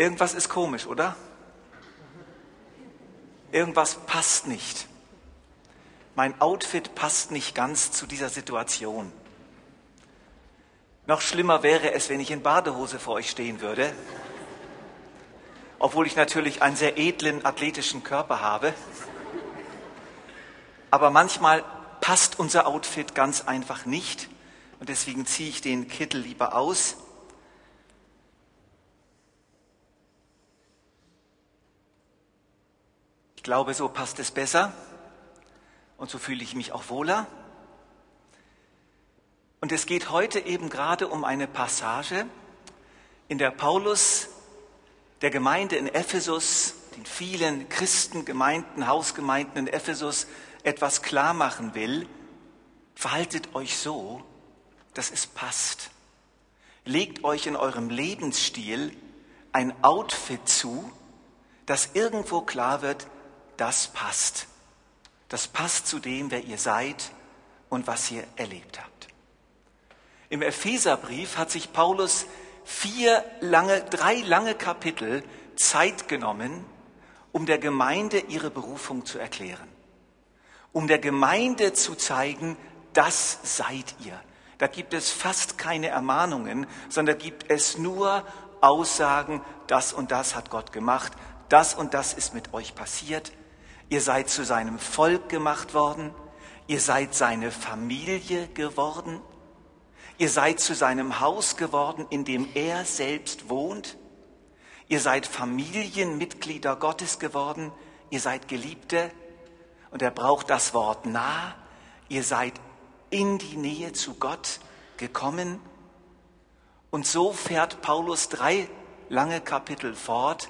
Irgendwas ist komisch, oder? Irgendwas passt nicht. Mein Outfit passt nicht ganz zu dieser Situation. Noch schlimmer wäre es, wenn ich in Badehose vor euch stehen würde, obwohl ich natürlich einen sehr edlen athletischen Körper habe. Aber manchmal passt unser Outfit ganz einfach nicht und deswegen ziehe ich den Kittel lieber aus. Ich glaube, so passt es besser und so fühle ich mich auch wohler. Und es geht heute eben gerade um eine Passage, in der Paulus der Gemeinde in Ephesus, den vielen Christengemeinden, Hausgemeinden in Ephesus etwas klar machen will. Verhaltet euch so, dass es passt. Legt euch in eurem Lebensstil ein Outfit zu, das irgendwo klar wird, das passt. Das passt zu dem, wer ihr seid und was ihr erlebt habt. Im Epheserbrief hat sich Paulus vier lange, drei lange Kapitel Zeit genommen, um der Gemeinde ihre Berufung zu erklären. Um der Gemeinde zu zeigen, das seid ihr. Da gibt es fast keine Ermahnungen, sondern gibt es nur Aussagen, das und das hat Gott gemacht, das und das ist mit euch passiert. Ihr seid zu seinem Volk gemacht worden, ihr seid seine Familie geworden, ihr seid zu seinem Haus geworden, in dem er selbst wohnt, ihr seid Familienmitglieder Gottes geworden, ihr seid Geliebte, und er braucht das Wort nah, ihr seid in die Nähe zu Gott gekommen. Und so fährt Paulus drei lange Kapitel fort,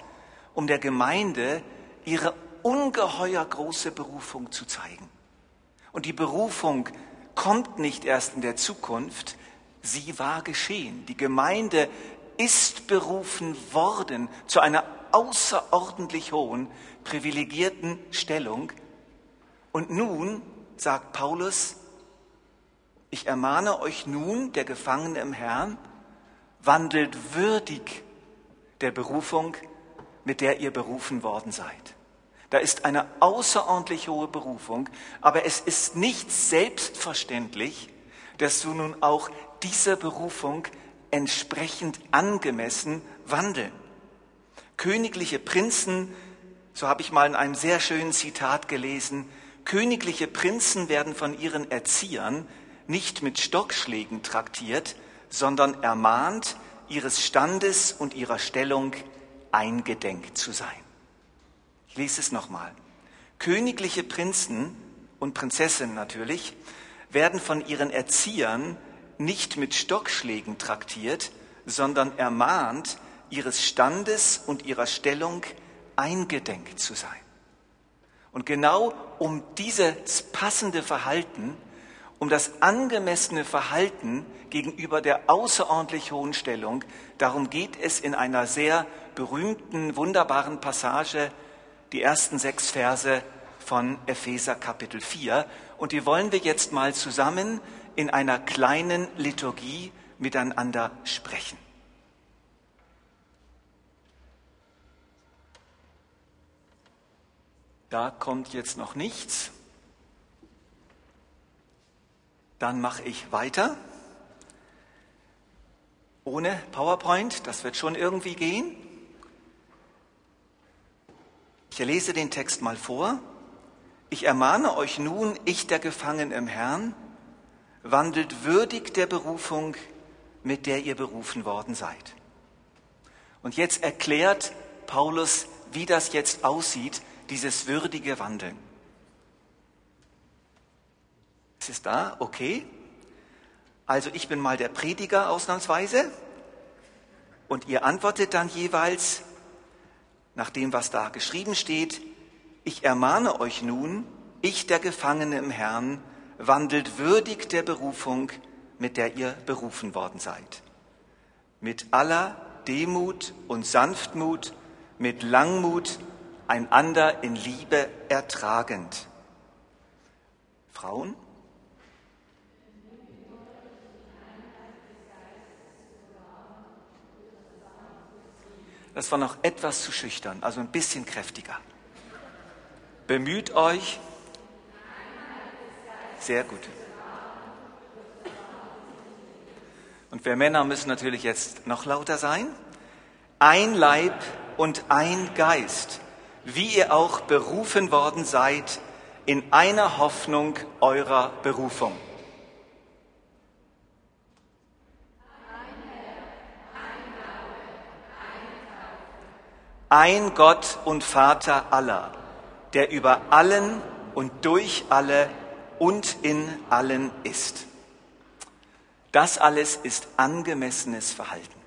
um der Gemeinde ihre ungeheuer große Berufung zu zeigen. Und die Berufung kommt nicht erst in der Zukunft, sie war geschehen. Die Gemeinde ist berufen worden zu einer außerordentlich hohen, privilegierten Stellung. Und nun, sagt Paulus, ich ermahne euch nun, der Gefangene im Herrn, wandelt würdig der Berufung, mit der ihr berufen worden seid. Da ist eine außerordentlich hohe Berufung, aber es ist nicht selbstverständlich, dass du nun auch dieser Berufung entsprechend angemessen wandeln. Königliche Prinzen, so habe ich mal in einem sehr schönen Zitat gelesen, königliche Prinzen werden von ihren Erziehern nicht mit Stockschlägen traktiert, sondern ermahnt, ihres Standes und ihrer Stellung eingedenk zu sein. Ich lese es nochmal. Königliche Prinzen und Prinzessinnen natürlich werden von ihren Erziehern nicht mit Stockschlägen traktiert, sondern ermahnt, ihres Standes und ihrer Stellung eingedenk zu sein. Und genau um dieses passende Verhalten um das angemessene Verhalten gegenüber der außerordentlich hohen Stellung. Darum geht es in einer sehr berühmten, wunderbaren Passage, die ersten sechs Verse von Epheser Kapitel 4. Und die wollen wir jetzt mal zusammen in einer kleinen Liturgie miteinander sprechen. Da kommt jetzt noch nichts. Dann mache ich weiter. Ohne PowerPoint, das wird schon irgendwie gehen. Ich lese den Text mal vor. Ich ermahne euch nun, ich der Gefangene im Herrn, wandelt würdig der Berufung, mit der ihr berufen worden seid. Und jetzt erklärt Paulus, wie das jetzt aussieht, dieses würdige Wandeln. Es ist da, okay. Also ich bin mal der Prediger ausnahmsweise und ihr antwortet dann jeweils nach dem, was da geschrieben steht, ich ermahne euch nun, ich der Gefangene im Herrn, wandelt würdig der Berufung, mit der ihr berufen worden seid. Mit aller Demut und Sanftmut, mit Langmut, einander in Liebe ertragend. Frauen? Das war noch etwas zu schüchtern, also ein bisschen kräftiger. Bemüht euch. Sehr gut. Und wir Männer müssen natürlich jetzt noch lauter sein. Ein Leib und ein Geist, wie ihr auch berufen worden seid in einer Hoffnung eurer Berufung. Ein Gott und Vater aller, der über allen und durch alle und in allen ist. Das alles ist angemessenes Verhalten.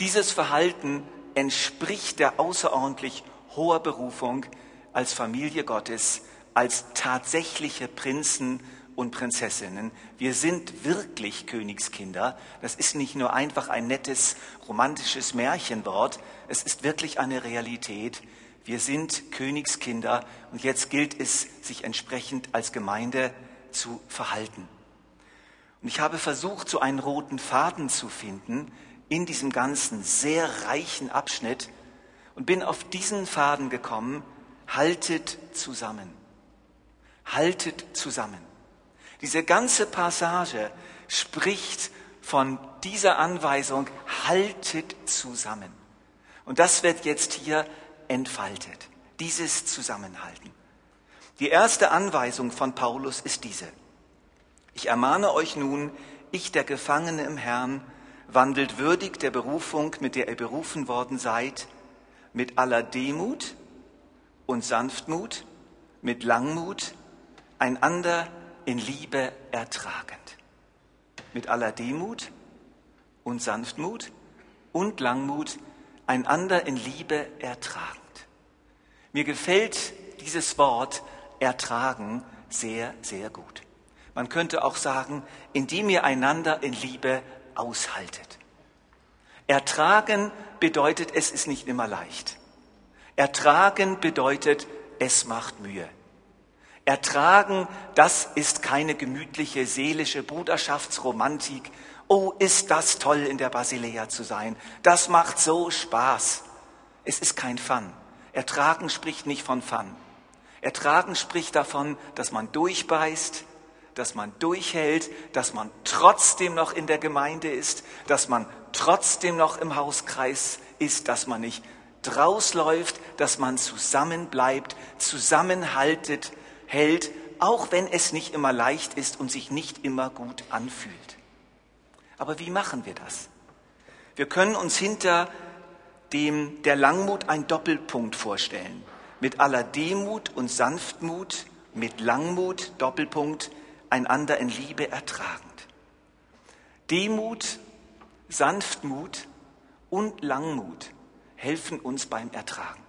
Dieses Verhalten entspricht der außerordentlich hoher Berufung als Familie Gottes, als tatsächliche Prinzen und Prinzessinnen. Wir sind wirklich Königskinder. Das ist nicht nur einfach ein nettes romantisches Märchenwort, es ist wirklich eine Realität. Wir sind Königskinder und jetzt gilt es, sich entsprechend als Gemeinde zu verhalten. Und ich habe versucht, so einen roten Faden zu finden in diesem ganzen sehr reichen Abschnitt und bin auf diesen Faden gekommen, haltet zusammen. Haltet zusammen. Diese ganze Passage spricht von dieser Anweisung, haltet zusammen. Und das wird jetzt hier entfaltet, dieses Zusammenhalten. Die erste Anweisung von Paulus ist diese. Ich ermahne euch nun, ich der Gefangene im Herrn, wandelt würdig der Berufung, mit der ihr berufen worden seid, mit aller Demut und Sanftmut, mit Langmut, einander in Liebe ertragend. Mit aller Demut und Sanftmut und Langmut, einander in Liebe ertragend. Mir gefällt dieses Wort ertragen sehr, sehr gut. Man könnte auch sagen, indem ihr einander in Liebe aushaltet. Ertragen bedeutet, es ist nicht immer leicht. Ertragen bedeutet, es macht Mühe. Ertragen, das ist keine gemütliche seelische Bruderschaftsromantik. Oh, ist das toll, in der Basilea zu sein. Das macht so Spaß. Es ist kein Fun. Ertragen spricht nicht von Fun. Ertragen spricht davon, dass man durchbeißt, dass man durchhält, dass man trotzdem noch in der Gemeinde ist, dass man trotzdem noch im Hauskreis ist, dass man nicht drausläuft, dass man zusammenbleibt, zusammenhaltet, hält, auch wenn es nicht immer leicht ist und sich nicht immer gut anfühlt. Aber wie machen wir das? Wir können uns hinter dem der Langmut ein Doppelpunkt vorstellen. Mit aller Demut und Sanftmut, mit Langmut, Doppelpunkt, einander in Liebe ertragend. Demut, Sanftmut und Langmut helfen uns beim Ertragen.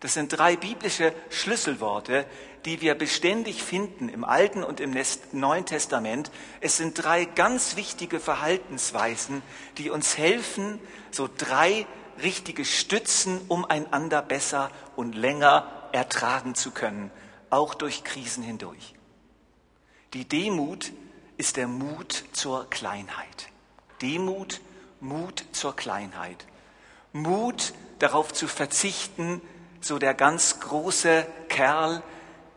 Das sind drei biblische Schlüsselworte, die wir beständig finden im Alten und im Neuen Testament. Es sind drei ganz wichtige Verhaltensweisen, die uns helfen, so drei richtige Stützen, um einander besser und länger ertragen zu können, auch durch Krisen hindurch. Die Demut ist der Mut zur Kleinheit. Demut, Mut zur Kleinheit. Mut darauf zu verzichten, so der ganz große Kerl,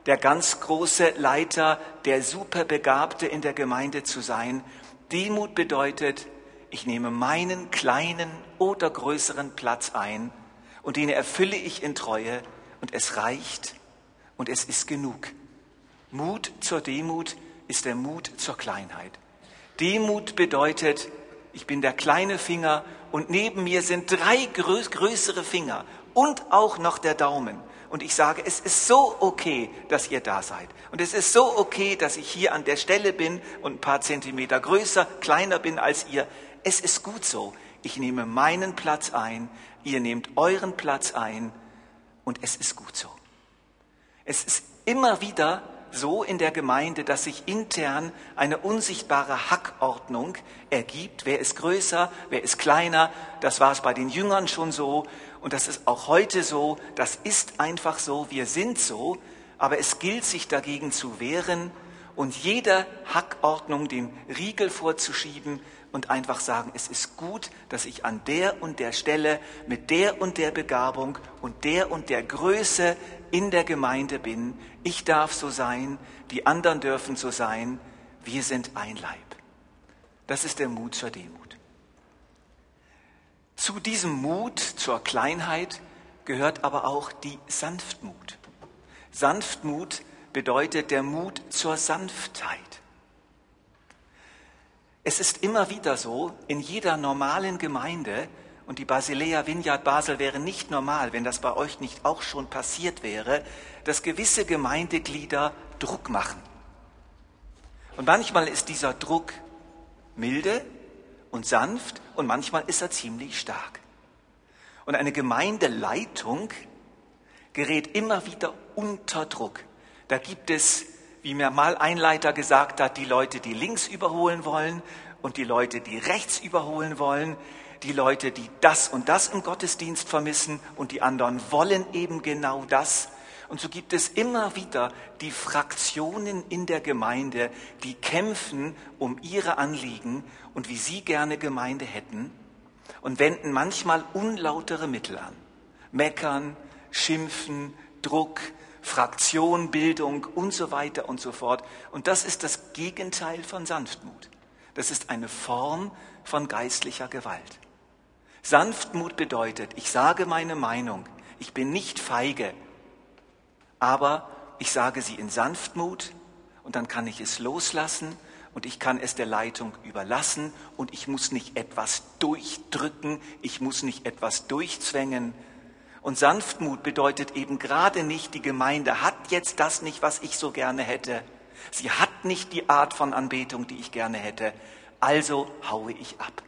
der ganz große Leiter, der Superbegabte in der Gemeinde zu sein. Demut bedeutet, ich nehme meinen kleinen oder größeren Platz ein und den erfülle ich in Treue und es reicht und es ist genug. Mut zur Demut ist der Mut zur Kleinheit. Demut bedeutet, ich bin der kleine Finger und neben mir sind drei größere Finger und auch noch der Daumen. Und ich sage, es ist so okay, dass ihr da seid. Und es ist so okay, dass ich hier an der Stelle bin und ein paar Zentimeter größer, kleiner bin als ihr. Es ist gut so. Ich nehme meinen Platz ein, ihr nehmt euren Platz ein und es ist gut so. Es ist immer wieder so in der Gemeinde, dass sich intern eine unsichtbare Hackordnung ergibt. Wer ist größer, wer ist kleiner? Das war es bei den Jüngern schon so und das ist auch heute so. Das ist einfach so. Wir sind so. Aber es gilt, sich dagegen zu wehren und jeder Hackordnung den Riegel vorzuschieben und einfach sagen, es ist gut, dass ich an der und der Stelle mit der und der Begabung und der und der Größe in der Gemeinde bin. Ich darf so sein, die anderen dürfen so sein. Wir sind ein Leib. Das ist der Mut zur Demut. Zu diesem Mut zur Kleinheit gehört aber auch die Sanftmut. Sanftmut bedeutet der Mut zur Sanftheit. Es ist immer wieder so, in jeder normalen Gemeinde, und die Basilea Vineyard Basel wäre nicht normal, wenn das bei euch nicht auch schon passiert wäre, dass gewisse Gemeindeglieder Druck machen. Und manchmal ist dieser Druck milde und sanft und manchmal ist er ziemlich stark. Und eine Gemeindeleitung gerät immer wieder unter Druck. Da gibt es wie mir mal ein Leiter gesagt hat, die Leute, die links überholen wollen und die Leute, die rechts überholen wollen, die Leute, die das und das im Gottesdienst vermissen und die anderen wollen eben genau das. Und so gibt es immer wieder die Fraktionen in der Gemeinde, die kämpfen um ihre Anliegen und wie sie gerne Gemeinde hätten und wenden manchmal unlautere Mittel an. Meckern, schimpfen, Druck, Fraktion, Bildung und so weiter und so fort. Und das ist das Gegenteil von Sanftmut. Das ist eine Form von geistlicher Gewalt. Sanftmut bedeutet, ich sage meine Meinung, ich bin nicht feige, aber ich sage sie in Sanftmut und dann kann ich es loslassen und ich kann es der Leitung überlassen und ich muss nicht etwas durchdrücken, ich muss nicht etwas durchzwängen, und Sanftmut bedeutet eben gerade nicht, die Gemeinde hat jetzt das nicht, was ich so gerne hätte. Sie hat nicht die Art von Anbetung, die ich gerne hätte. Also haue ich ab.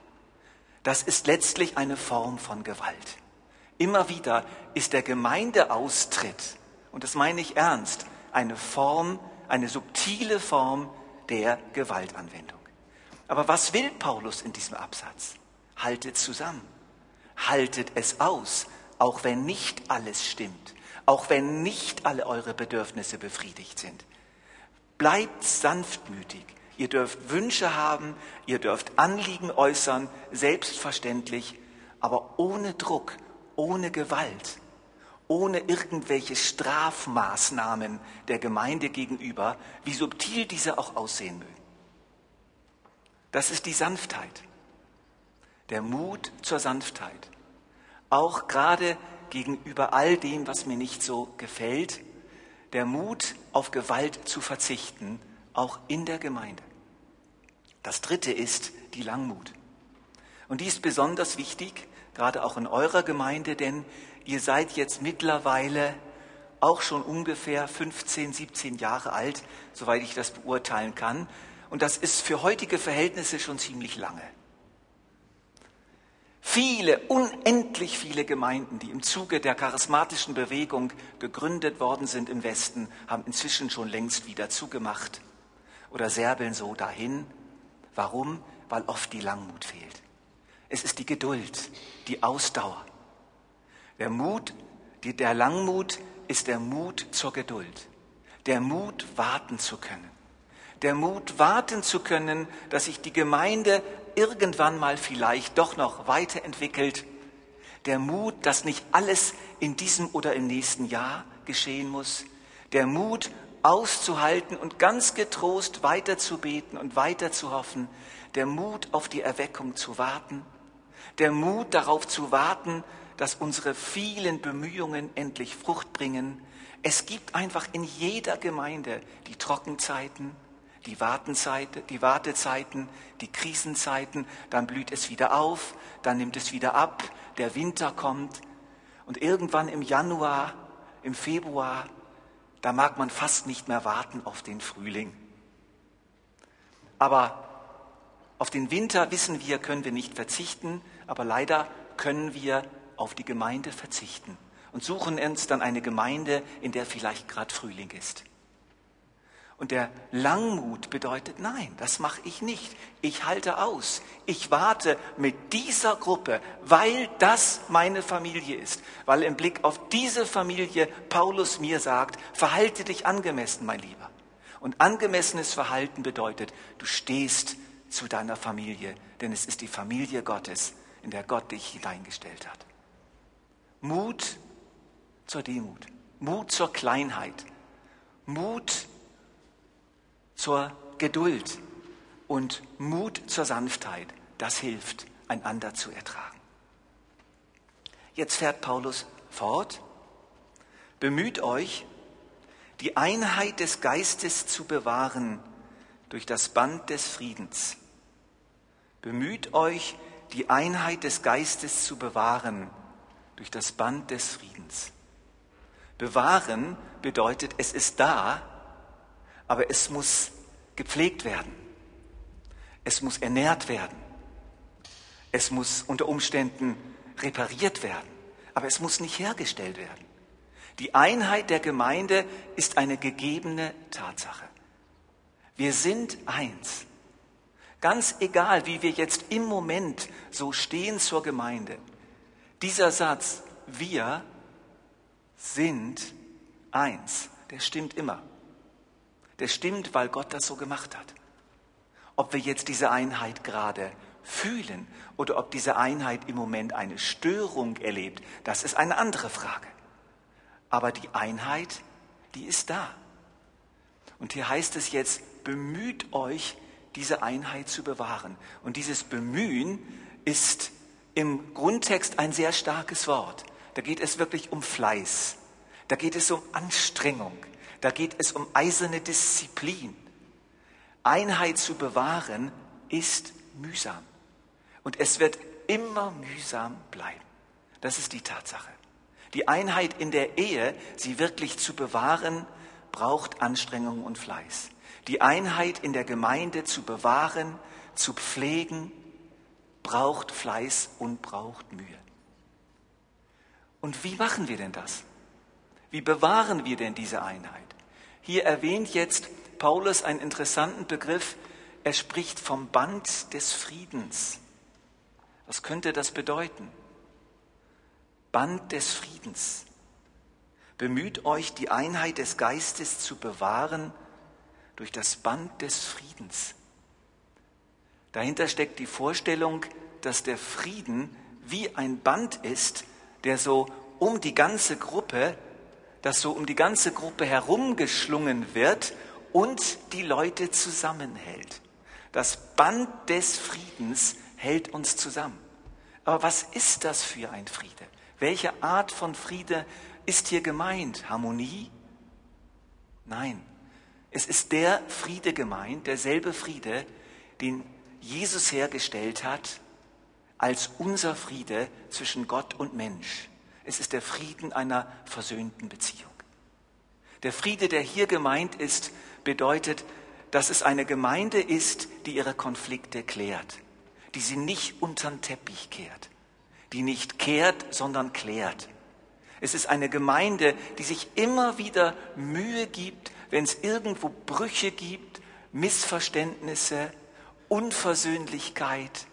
Das ist letztlich eine Form von Gewalt. Immer wieder ist der Gemeindeaustritt, und das meine ich ernst, eine Form, eine subtile Form der Gewaltanwendung. Aber was will Paulus in diesem Absatz? Haltet zusammen. Haltet es aus auch wenn nicht alles stimmt, auch wenn nicht alle eure Bedürfnisse befriedigt sind. Bleibt sanftmütig. Ihr dürft Wünsche haben, ihr dürft Anliegen äußern, selbstverständlich, aber ohne Druck, ohne Gewalt, ohne irgendwelche Strafmaßnahmen der Gemeinde gegenüber, wie subtil diese auch aussehen mögen. Das ist die Sanftheit, der Mut zur Sanftheit auch gerade gegenüber all dem, was mir nicht so gefällt, der Mut, auf Gewalt zu verzichten, auch in der Gemeinde. Das dritte ist die Langmut. Und die ist besonders wichtig, gerade auch in eurer Gemeinde, denn ihr seid jetzt mittlerweile auch schon ungefähr 15, 17 Jahre alt, soweit ich das beurteilen kann. Und das ist für heutige Verhältnisse schon ziemlich lange. Viele, unendlich viele Gemeinden, die im Zuge der charismatischen Bewegung gegründet worden sind im Westen, haben inzwischen schon längst wieder zugemacht oder serbeln so dahin. Warum? Weil oft die Langmut fehlt. Es ist die Geduld, die Ausdauer. Der Mut, der Langmut ist der Mut zur Geduld. Der Mut, warten zu können. Der Mut, warten zu können, dass sich die Gemeinde irgendwann mal vielleicht doch noch weiterentwickelt. Der Mut, dass nicht alles in diesem oder im nächsten Jahr geschehen muss. Der Mut, auszuhalten und ganz getrost weiterzubeten und weiter zu hoffen. Der Mut, auf die Erweckung zu warten. Der Mut, darauf zu warten, dass unsere vielen Bemühungen endlich Frucht bringen. Es gibt einfach in jeder Gemeinde die Trockenzeiten, die Wartenzeit, die Wartezeiten, die Krisenzeiten, dann blüht es wieder auf, dann nimmt es wieder ab, der Winter kommt und irgendwann im Januar, im Februar, da mag man fast nicht mehr warten auf den Frühling. Aber auf den Winter wissen wir, können wir nicht verzichten, aber leider können wir auf die Gemeinde verzichten und suchen uns dann eine Gemeinde, in der vielleicht gerade Frühling ist. Und der Langmut bedeutet, nein, das mache ich nicht. Ich halte aus. Ich warte mit dieser Gruppe, weil das meine Familie ist. Weil im Blick auf diese Familie Paulus mir sagt, verhalte dich angemessen, mein Lieber. Und angemessenes Verhalten bedeutet, du stehst zu deiner Familie, denn es ist die Familie Gottes, in der Gott dich hineingestellt hat. Mut zur Demut, Mut zur Kleinheit, Mut zur Geduld und Mut zur Sanftheit. Das hilft, einander zu ertragen. Jetzt fährt Paulus fort. Bemüht euch, die Einheit des Geistes zu bewahren durch das Band des Friedens. Bemüht euch, die Einheit des Geistes zu bewahren durch das Band des Friedens. Bewahren bedeutet, es ist da, aber es muss gepflegt werden. Es muss ernährt werden. Es muss unter Umständen repariert werden, aber es muss nicht hergestellt werden. Die Einheit der Gemeinde ist eine gegebene Tatsache. Wir sind eins. Ganz egal, wie wir jetzt im Moment so stehen zur Gemeinde. Dieser Satz, wir sind eins, der stimmt immer. Der stimmt, weil Gott das so gemacht hat. Ob wir jetzt diese Einheit gerade fühlen oder ob diese Einheit im Moment eine Störung erlebt, das ist eine andere Frage. Aber die Einheit, die ist da. Und hier heißt es jetzt, bemüht euch, diese Einheit zu bewahren. Und dieses Bemühen ist im Grundtext ein sehr starkes Wort. Da geht es wirklich um Fleiß. Da geht es um Anstrengung. Da geht es um eiserne Disziplin. Einheit zu bewahren ist mühsam. Und es wird immer mühsam bleiben. Das ist die Tatsache. Die Einheit in der Ehe, sie wirklich zu bewahren, braucht Anstrengung und Fleiß. Die Einheit in der Gemeinde zu bewahren, zu pflegen, braucht Fleiß und braucht Mühe. Und wie machen wir denn das? Wie bewahren wir denn diese Einheit? Hier erwähnt jetzt Paulus einen interessanten Begriff. Er spricht vom Band des Friedens. Was könnte das bedeuten? Band des Friedens. Bemüht euch, die Einheit des Geistes zu bewahren durch das Band des Friedens. Dahinter steckt die Vorstellung, dass der Frieden wie ein Band ist, der so um die ganze Gruppe, das so um die ganze Gruppe herumgeschlungen wird und die Leute zusammenhält. Das Band des Friedens hält uns zusammen. Aber was ist das für ein Friede? Welche Art von Friede ist hier gemeint? Harmonie? Nein, es ist der Friede gemeint, derselbe Friede, den Jesus hergestellt hat als unser Friede zwischen Gott und Mensch. Es ist der Frieden einer versöhnten Beziehung. Der Friede, der hier gemeint ist, bedeutet, dass es eine Gemeinde ist, die ihre Konflikte klärt, die sie nicht unter den Teppich kehrt, die nicht kehrt, sondern klärt. Es ist eine Gemeinde, die sich immer wieder Mühe gibt, wenn es irgendwo Brüche gibt, Missverständnisse, Unversöhnlichkeit,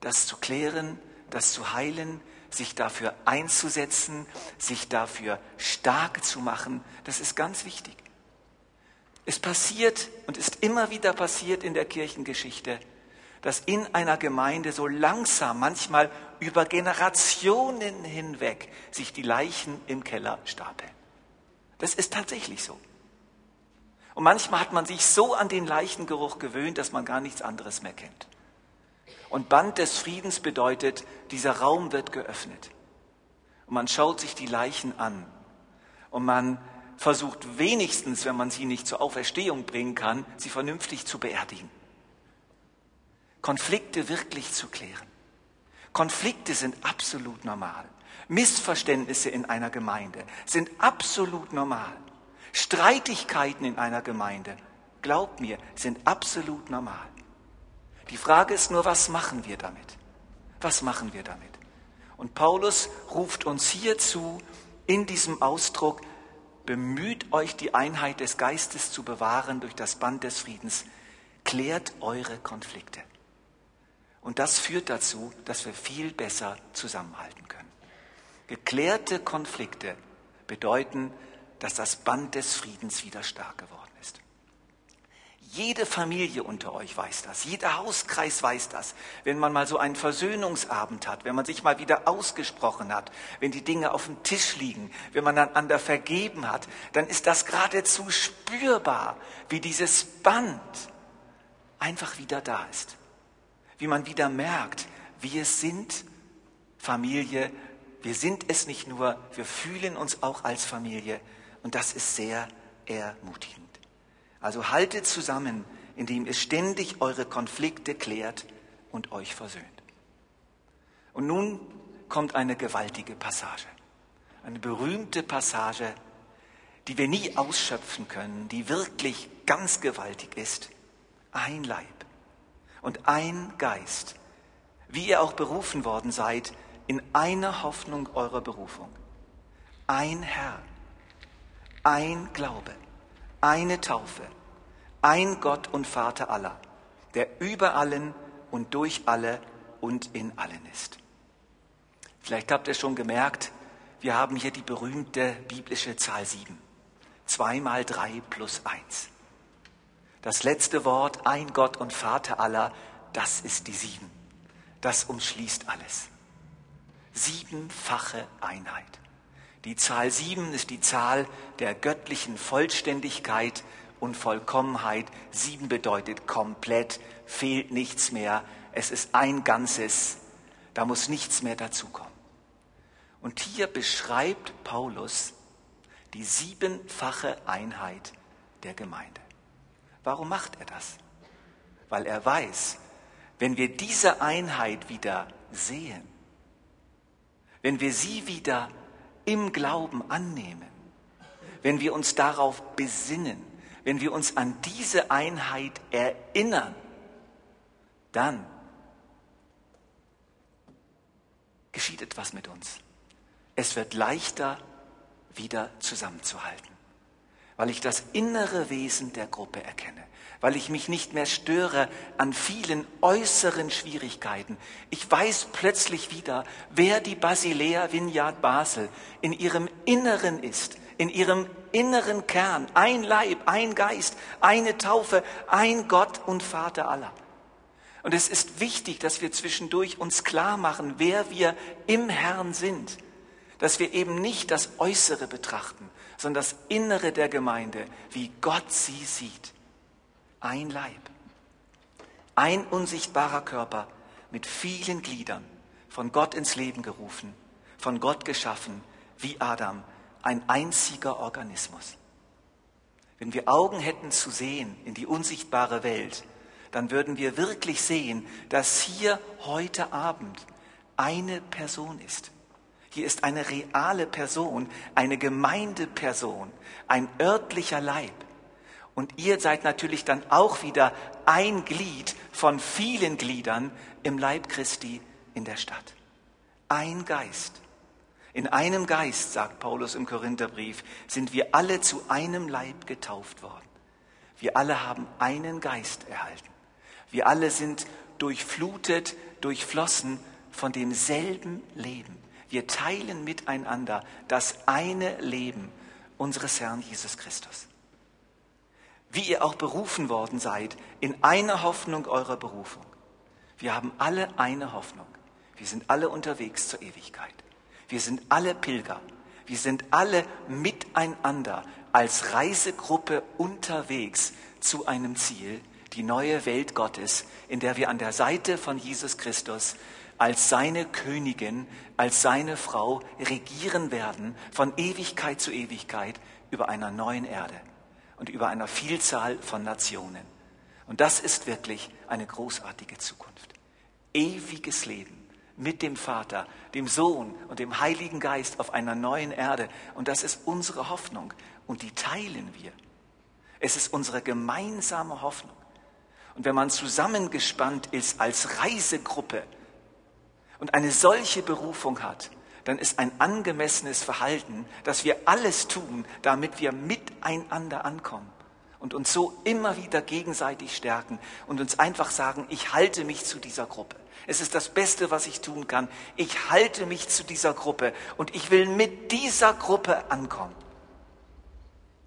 das zu klären, das zu heilen, sich dafür einzusetzen, sich dafür stark zu machen, das ist ganz wichtig. Es passiert und ist immer wieder passiert in der Kirchengeschichte, dass in einer Gemeinde so langsam, manchmal über Generationen hinweg, sich die Leichen im Keller stapeln. Das ist tatsächlich so. Und manchmal hat man sich so an den Leichengeruch gewöhnt, dass man gar nichts anderes mehr kennt. Und Band des Friedens bedeutet, dieser Raum wird geöffnet. Und man schaut sich die Leichen an. Und man versucht wenigstens, wenn man sie nicht zur Auferstehung bringen kann, sie vernünftig zu beerdigen. Konflikte wirklich zu klären. Konflikte sind absolut normal. Missverständnisse in einer Gemeinde sind absolut normal. Streitigkeiten in einer Gemeinde, glaubt mir, sind absolut normal. Die Frage ist nur, was machen wir damit? Was machen wir damit? Und Paulus ruft uns hierzu in diesem Ausdruck, bemüht euch die Einheit des Geistes zu bewahren durch das Band des Friedens, klärt eure Konflikte. Und das führt dazu, dass wir viel besser zusammenhalten können. Geklärte Konflikte bedeuten, dass das Band des Friedens wieder stark geworden ist. Jede Familie unter euch weiß das, jeder Hauskreis weiß das. Wenn man mal so einen Versöhnungsabend hat, wenn man sich mal wieder ausgesprochen hat, wenn die Dinge auf dem Tisch liegen, wenn man einander vergeben hat, dann ist das geradezu spürbar, wie dieses Band einfach wieder da ist. Wie man wieder merkt, wir sind Familie, wir sind es nicht nur, wir fühlen uns auch als Familie und das ist sehr ermutigend. Also haltet zusammen, indem ihr ständig eure Konflikte klärt und euch versöhnt. Und nun kommt eine gewaltige Passage, eine berühmte Passage, die wir nie ausschöpfen können, die wirklich ganz gewaltig ist. Ein Leib und ein Geist, wie ihr auch berufen worden seid, in einer Hoffnung eurer Berufung. Ein Herr, ein Glaube, eine Taufe, ein Gott und Vater aller, der über allen und durch alle und in allen ist. Vielleicht habt ihr schon gemerkt, wir haben hier die berühmte biblische Zahl 7. Zwei mal drei plus eins. Das letzte Wort, ein Gott und Vater aller, das ist die sieben. Das umschließt alles. Siebenfache Einheit. Die Zahl sieben ist die Zahl der göttlichen Vollständigkeit und Vollkommenheit. Sieben bedeutet komplett, fehlt nichts mehr. Es ist ein Ganzes. Da muss nichts mehr dazukommen. Und hier beschreibt Paulus die siebenfache Einheit der Gemeinde. Warum macht er das? Weil er weiß, wenn wir diese Einheit wieder sehen, wenn wir sie wieder im Glauben annehmen, wenn wir uns darauf besinnen, wenn wir uns an diese Einheit erinnern, dann geschieht etwas mit uns. Es wird leichter, wieder zusammenzuhalten, weil ich das innere Wesen der Gruppe erkenne weil ich mich nicht mehr störe an vielen äußeren Schwierigkeiten. Ich weiß plötzlich wieder, wer die Basilea Vineyard Basel in ihrem Inneren ist, in ihrem inneren Kern. Ein Leib, ein Geist, eine Taufe, ein Gott und Vater aller. Und es ist wichtig, dass wir zwischendurch uns klar machen, wer wir im Herrn sind. Dass wir eben nicht das Äußere betrachten, sondern das Innere der Gemeinde, wie Gott sie sieht ein Leib, ein unsichtbarer Körper mit vielen Gliedern, von Gott ins Leben gerufen, von Gott geschaffen, wie Adam, ein einziger Organismus. Wenn wir Augen hätten zu sehen in die unsichtbare Welt, dann würden wir wirklich sehen, dass hier heute Abend eine Person ist. Hier ist eine reale Person, eine Gemeindeperson, ein örtlicher Leib. Und ihr seid natürlich dann auch wieder ein Glied von vielen Gliedern im Leib Christi in der Stadt. Ein Geist. In einem Geist, sagt Paulus im Korintherbrief, sind wir alle zu einem Leib getauft worden. Wir alle haben einen Geist erhalten. Wir alle sind durchflutet, durchflossen von demselben Leben. Wir teilen miteinander das eine Leben unseres Herrn Jesus Christus wie ihr auch berufen worden seid, in einer Hoffnung eurer Berufung. Wir haben alle eine Hoffnung. Wir sind alle unterwegs zur Ewigkeit. Wir sind alle Pilger. Wir sind alle miteinander als Reisegruppe unterwegs zu einem Ziel, die neue Welt Gottes, in der wir an der Seite von Jesus Christus als seine Königin, als seine Frau regieren werden von Ewigkeit zu Ewigkeit über einer neuen Erde und über einer Vielzahl von Nationen. Und das ist wirklich eine großartige Zukunft. Ewiges Leben mit dem Vater, dem Sohn und dem Heiligen Geist auf einer neuen Erde. Und das ist unsere Hoffnung. Und die teilen wir. Es ist unsere gemeinsame Hoffnung. Und wenn man zusammengespannt ist als Reisegruppe und eine solche Berufung hat, dann ist ein angemessenes Verhalten, dass wir alles tun, damit wir miteinander ankommen und uns so immer wieder gegenseitig stärken und uns einfach sagen, ich halte mich zu dieser Gruppe. Es ist das Beste, was ich tun kann. Ich halte mich zu dieser Gruppe und ich will mit dieser Gruppe ankommen.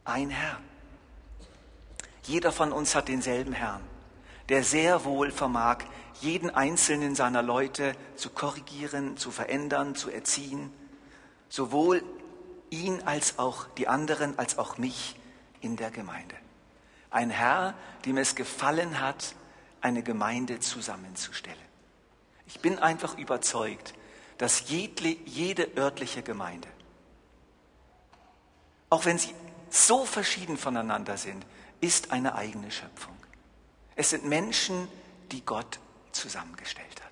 Ein Herr. Jeder von uns hat denselben Herrn, der sehr wohl vermag, jeden einzelnen seiner Leute zu korrigieren, zu verändern, zu erziehen, sowohl ihn als auch die anderen, als auch mich in der Gemeinde. Ein Herr, dem es gefallen hat, eine Gemeinde zusammenzustellen. Ich bin einfach überzeugt, dass jede, jede örtliche Gemeinde, auch wenn sie so verschieden voneinander sind, ist eine eigene Schöpfung. Es sind Menschen, die Gott zusammengestellt hat.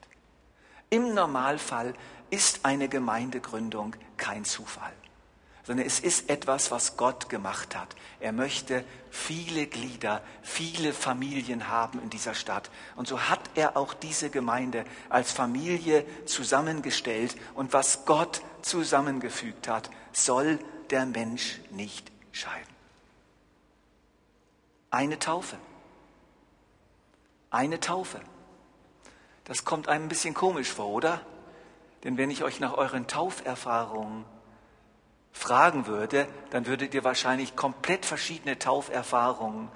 Im Normalfall ist eine Gemeindegründung kein Zufall sondern es ist etwas, was Gott gemacht hat. Er möchte viele Glieder, viele Familien haben in dieser Stadt. Und so hat er auch diese Gemeinde als Familie zusammengestellt. Und was Gott zusammengefügt hat, soll der Mensch nicht scheiden. Eine Taufe. Eine Taufe. Das kommt einem ein bisschen komisch vor, oder? Denn wenn ich euch nach euren Tauferfahrungen fragen würde, dann würdet ihr wahrscheinlich komplett verschiedene Tauferfahrungen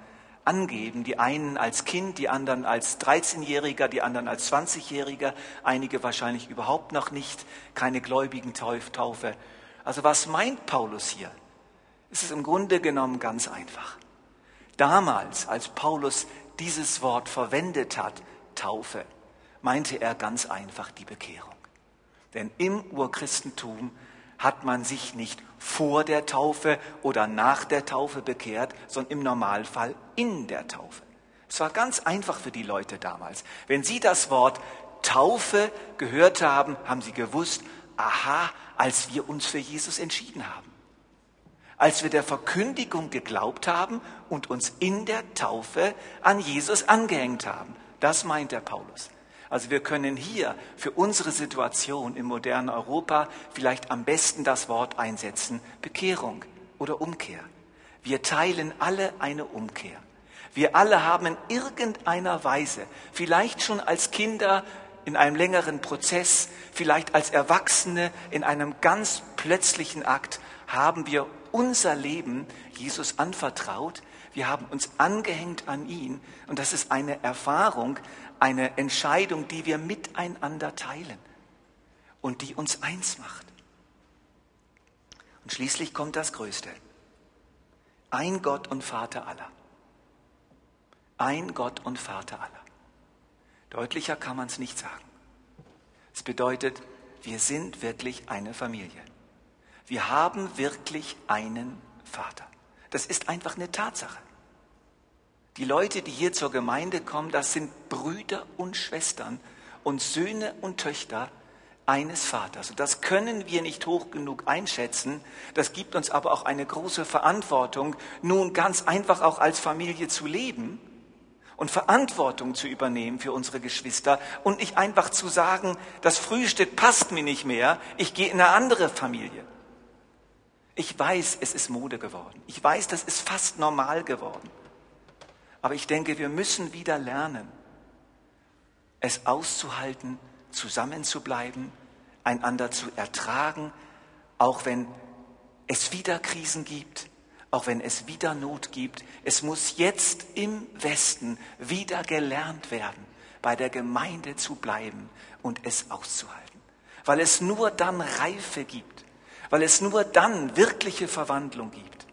angeben. Die einen als Kind, die anderen als 13-Jähriger, die anderen als 20-Jähriger, einige wahrscheinlich überhaupt noch nicht, keine gläubigen Taufe. Also was meint Paulus hier? Es ist im Grunde genommen ganz einfach. Damals, als Paulus dieses Wort verwendet hat, Taufe, meinte er ganz einfach die Bekehrung. Denn im Urchristentum hat man sich nicht vor der Taufe oder nach der Taufe bekehrt, sondern im Normalfall in der Taufe. Es war ganz einfach für die Leute damals. Wenn sie das Wort Taufe gehört haben, haben sie gewusst, aha, als wir uns für Jesus entschieden haben. Als wir der Verkündigung geglaubt haben und uns in der Taufe an Jesus angehängt haben. Das meint der Paulus. Also wir können hier für unsere Situation im modernen Europa vielleicht am besten das Wort einsetzen, Bekehrung oder Umkehr. Wir teilen alle eine Umkehr. Wir alle haben in irgendeiner Weise, vielleicht schon als Kinder in einem längeren Prozess, vielleicht als Erwachsene in einem ganz plötzlichen Akt, haben wir unser Leben Jesus anvertraut. Wir haben uns angehängt an ihn. Und das ist eine Erfahrung, eine Entscheidung, die wir miteinander teilen und die uns eins macht. Und schließlich kommt das Größte. Ein Gott und Vater aller. Ein Gott und Vater aller. Deutlicher kann man es nicht sagen. Es bedeutet, wir sind wirklich eine Familie. Wir haben wirklich einen Vater. Das ist einfach eine Tatsache. Die Leute, die hier zur Gemeinde kommen, das sind Brüder und Schwestern und Söhne und Töchter eines Vaters. Und das können wir nicht hoch genug einschätzen. Das gibt uns aber auch eine große Verantwortung, nun ganz einfach auch als Familie zu leben und Verantwortung zu übernehmen für unsere Geschwister und nicht einfach zu sagen, das Frühstück passt mir nicht mehr, ich gehe in eine andere Familie. Ich weiß, es ist Mode geworden. Ich weiß, das ist fast normal geworden. Aber ich denke, wir müssen wieder lernen, es auszuhalten, zusammenzubleiben, einander zu ertragen, auch wenn es wieder Krisen gibt, auch wenn es wieder Not gibt. Es muss jetzt im Westen wieder gelernt werden, bei der Gemeinde zu bleiben und es auszuhalten, weil es nur dann Reife gibt, weil es nur dann wirkliche Verwandlung gibt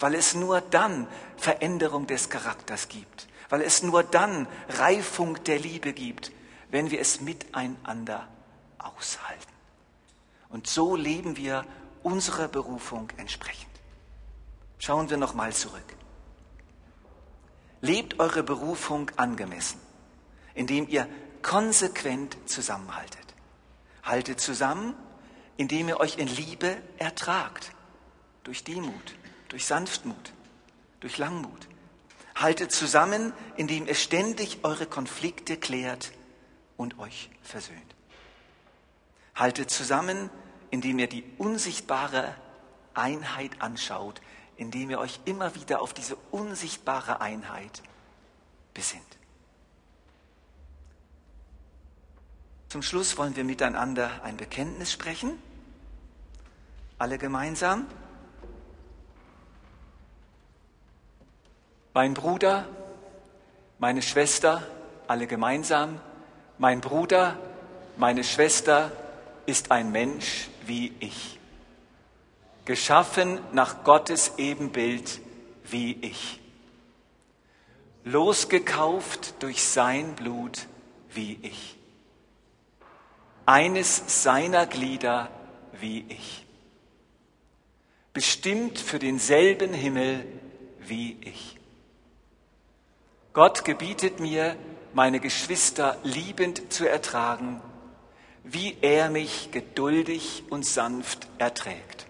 weil es nur dann Veränderung des Charakters gibt, weil es nur dann Reifung der Liebe gibt, wenn wir es miteinander aushalten. Und so leben wir unserer Berufung entsprechend. Schauen wir nochmal zurück. Lebt eure Berufung angemessen, indem ihr konsequent zusammenhaltet. Haltet zusammen, indem ihr euch in Liebe ertragt, durch Demut durch Sanftmut, durch Langmut. Haltet zusammen, indem ihr ständig eure Konflikte klärt und euch versöhnt. Haltet zusammen, indem ihr die unsichtbare Einheit anschaut, indem ihr euch immer wieder auf diese unsichtbare Einheit besinnt. Zum Schluss wollen wir miteinander ein Bekenntnis sprechen. Alle gemeinsam. Mein Bruder, meine Schwester, alle gemeinsam, mein Bruder, meine Schwester ist ein Mensch wie ich, geschaffen nach Gottes Ebenbild wie ich, losgekauft durch sein Blut wie ich, eines seiner Glieder wie ich, bestimmt für denselben Himmel wie ich. Gott gebietet mir, meine Geschwister liebend zu ertragen, wie er mich geduldig und sanft erträgt.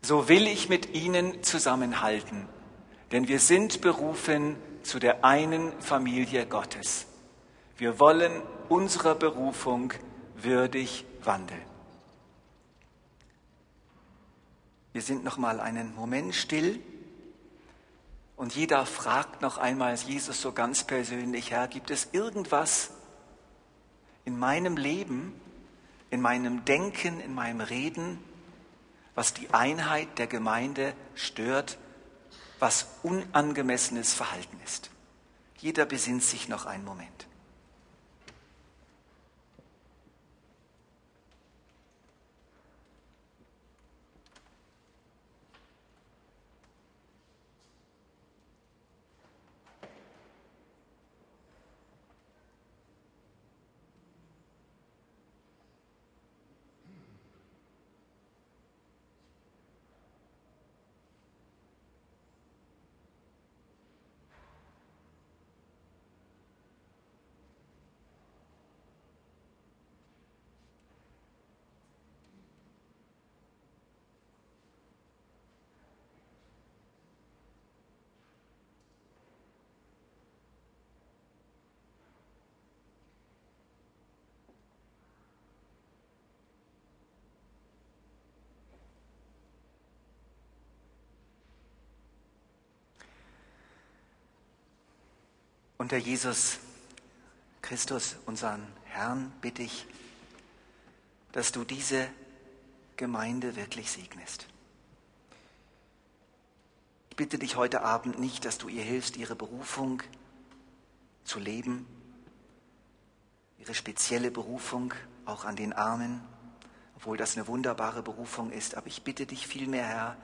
So will ich mit ihnen zusammenhalten, denn wir sind berufen zu der einen Familie Gottes. Wir wollen unserer Berufung würdig wandeln. Wir sind noch mal einen Moment still und jeder fragt noch einmal Jesus so ganz persönlich, Herr, gibt es irgendwas in meinem Leben, in meinem Denken, in meinem Reden, was die Einheit der Gemeinde stört, was unangemessenes Verhalten ist? Jeder besinnt sich noch einen Moment. Und Herr Jesus Christus, unseren Herrn, bitte ich, dass du diese Gemeinde wirklich segnest. Ich bitte dich heute Abend nicht, dass du ihr hilfst, ihre Berufung zu leben, ihre spezielle Berufung auch an den Armen, obwohl das eine wunderbare Berufung ist. Aber ich bitte dich vielmehr, Herr,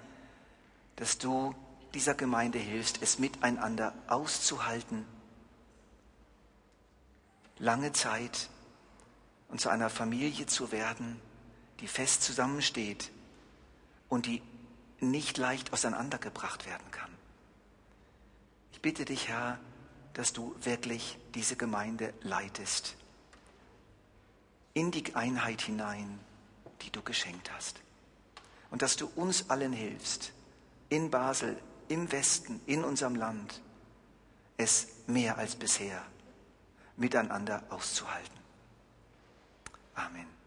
dass du dieser Gemeinde hilfst, es miteinander auszuhalten lange Zeit und zu einer Familie zu werden, die fest zusammensteht und die nicht leicht auseinandergebracht werden kann. Ich bitte dich, Herr, dass du wirklich diese Gemeinde leitest in die Einheit hinein, die du geschenkt hast. Und dass du uns allen hilfst, in Basel, im Westen, in unserem Land, es mehr als bisher miteinander auszuhalten. Amen.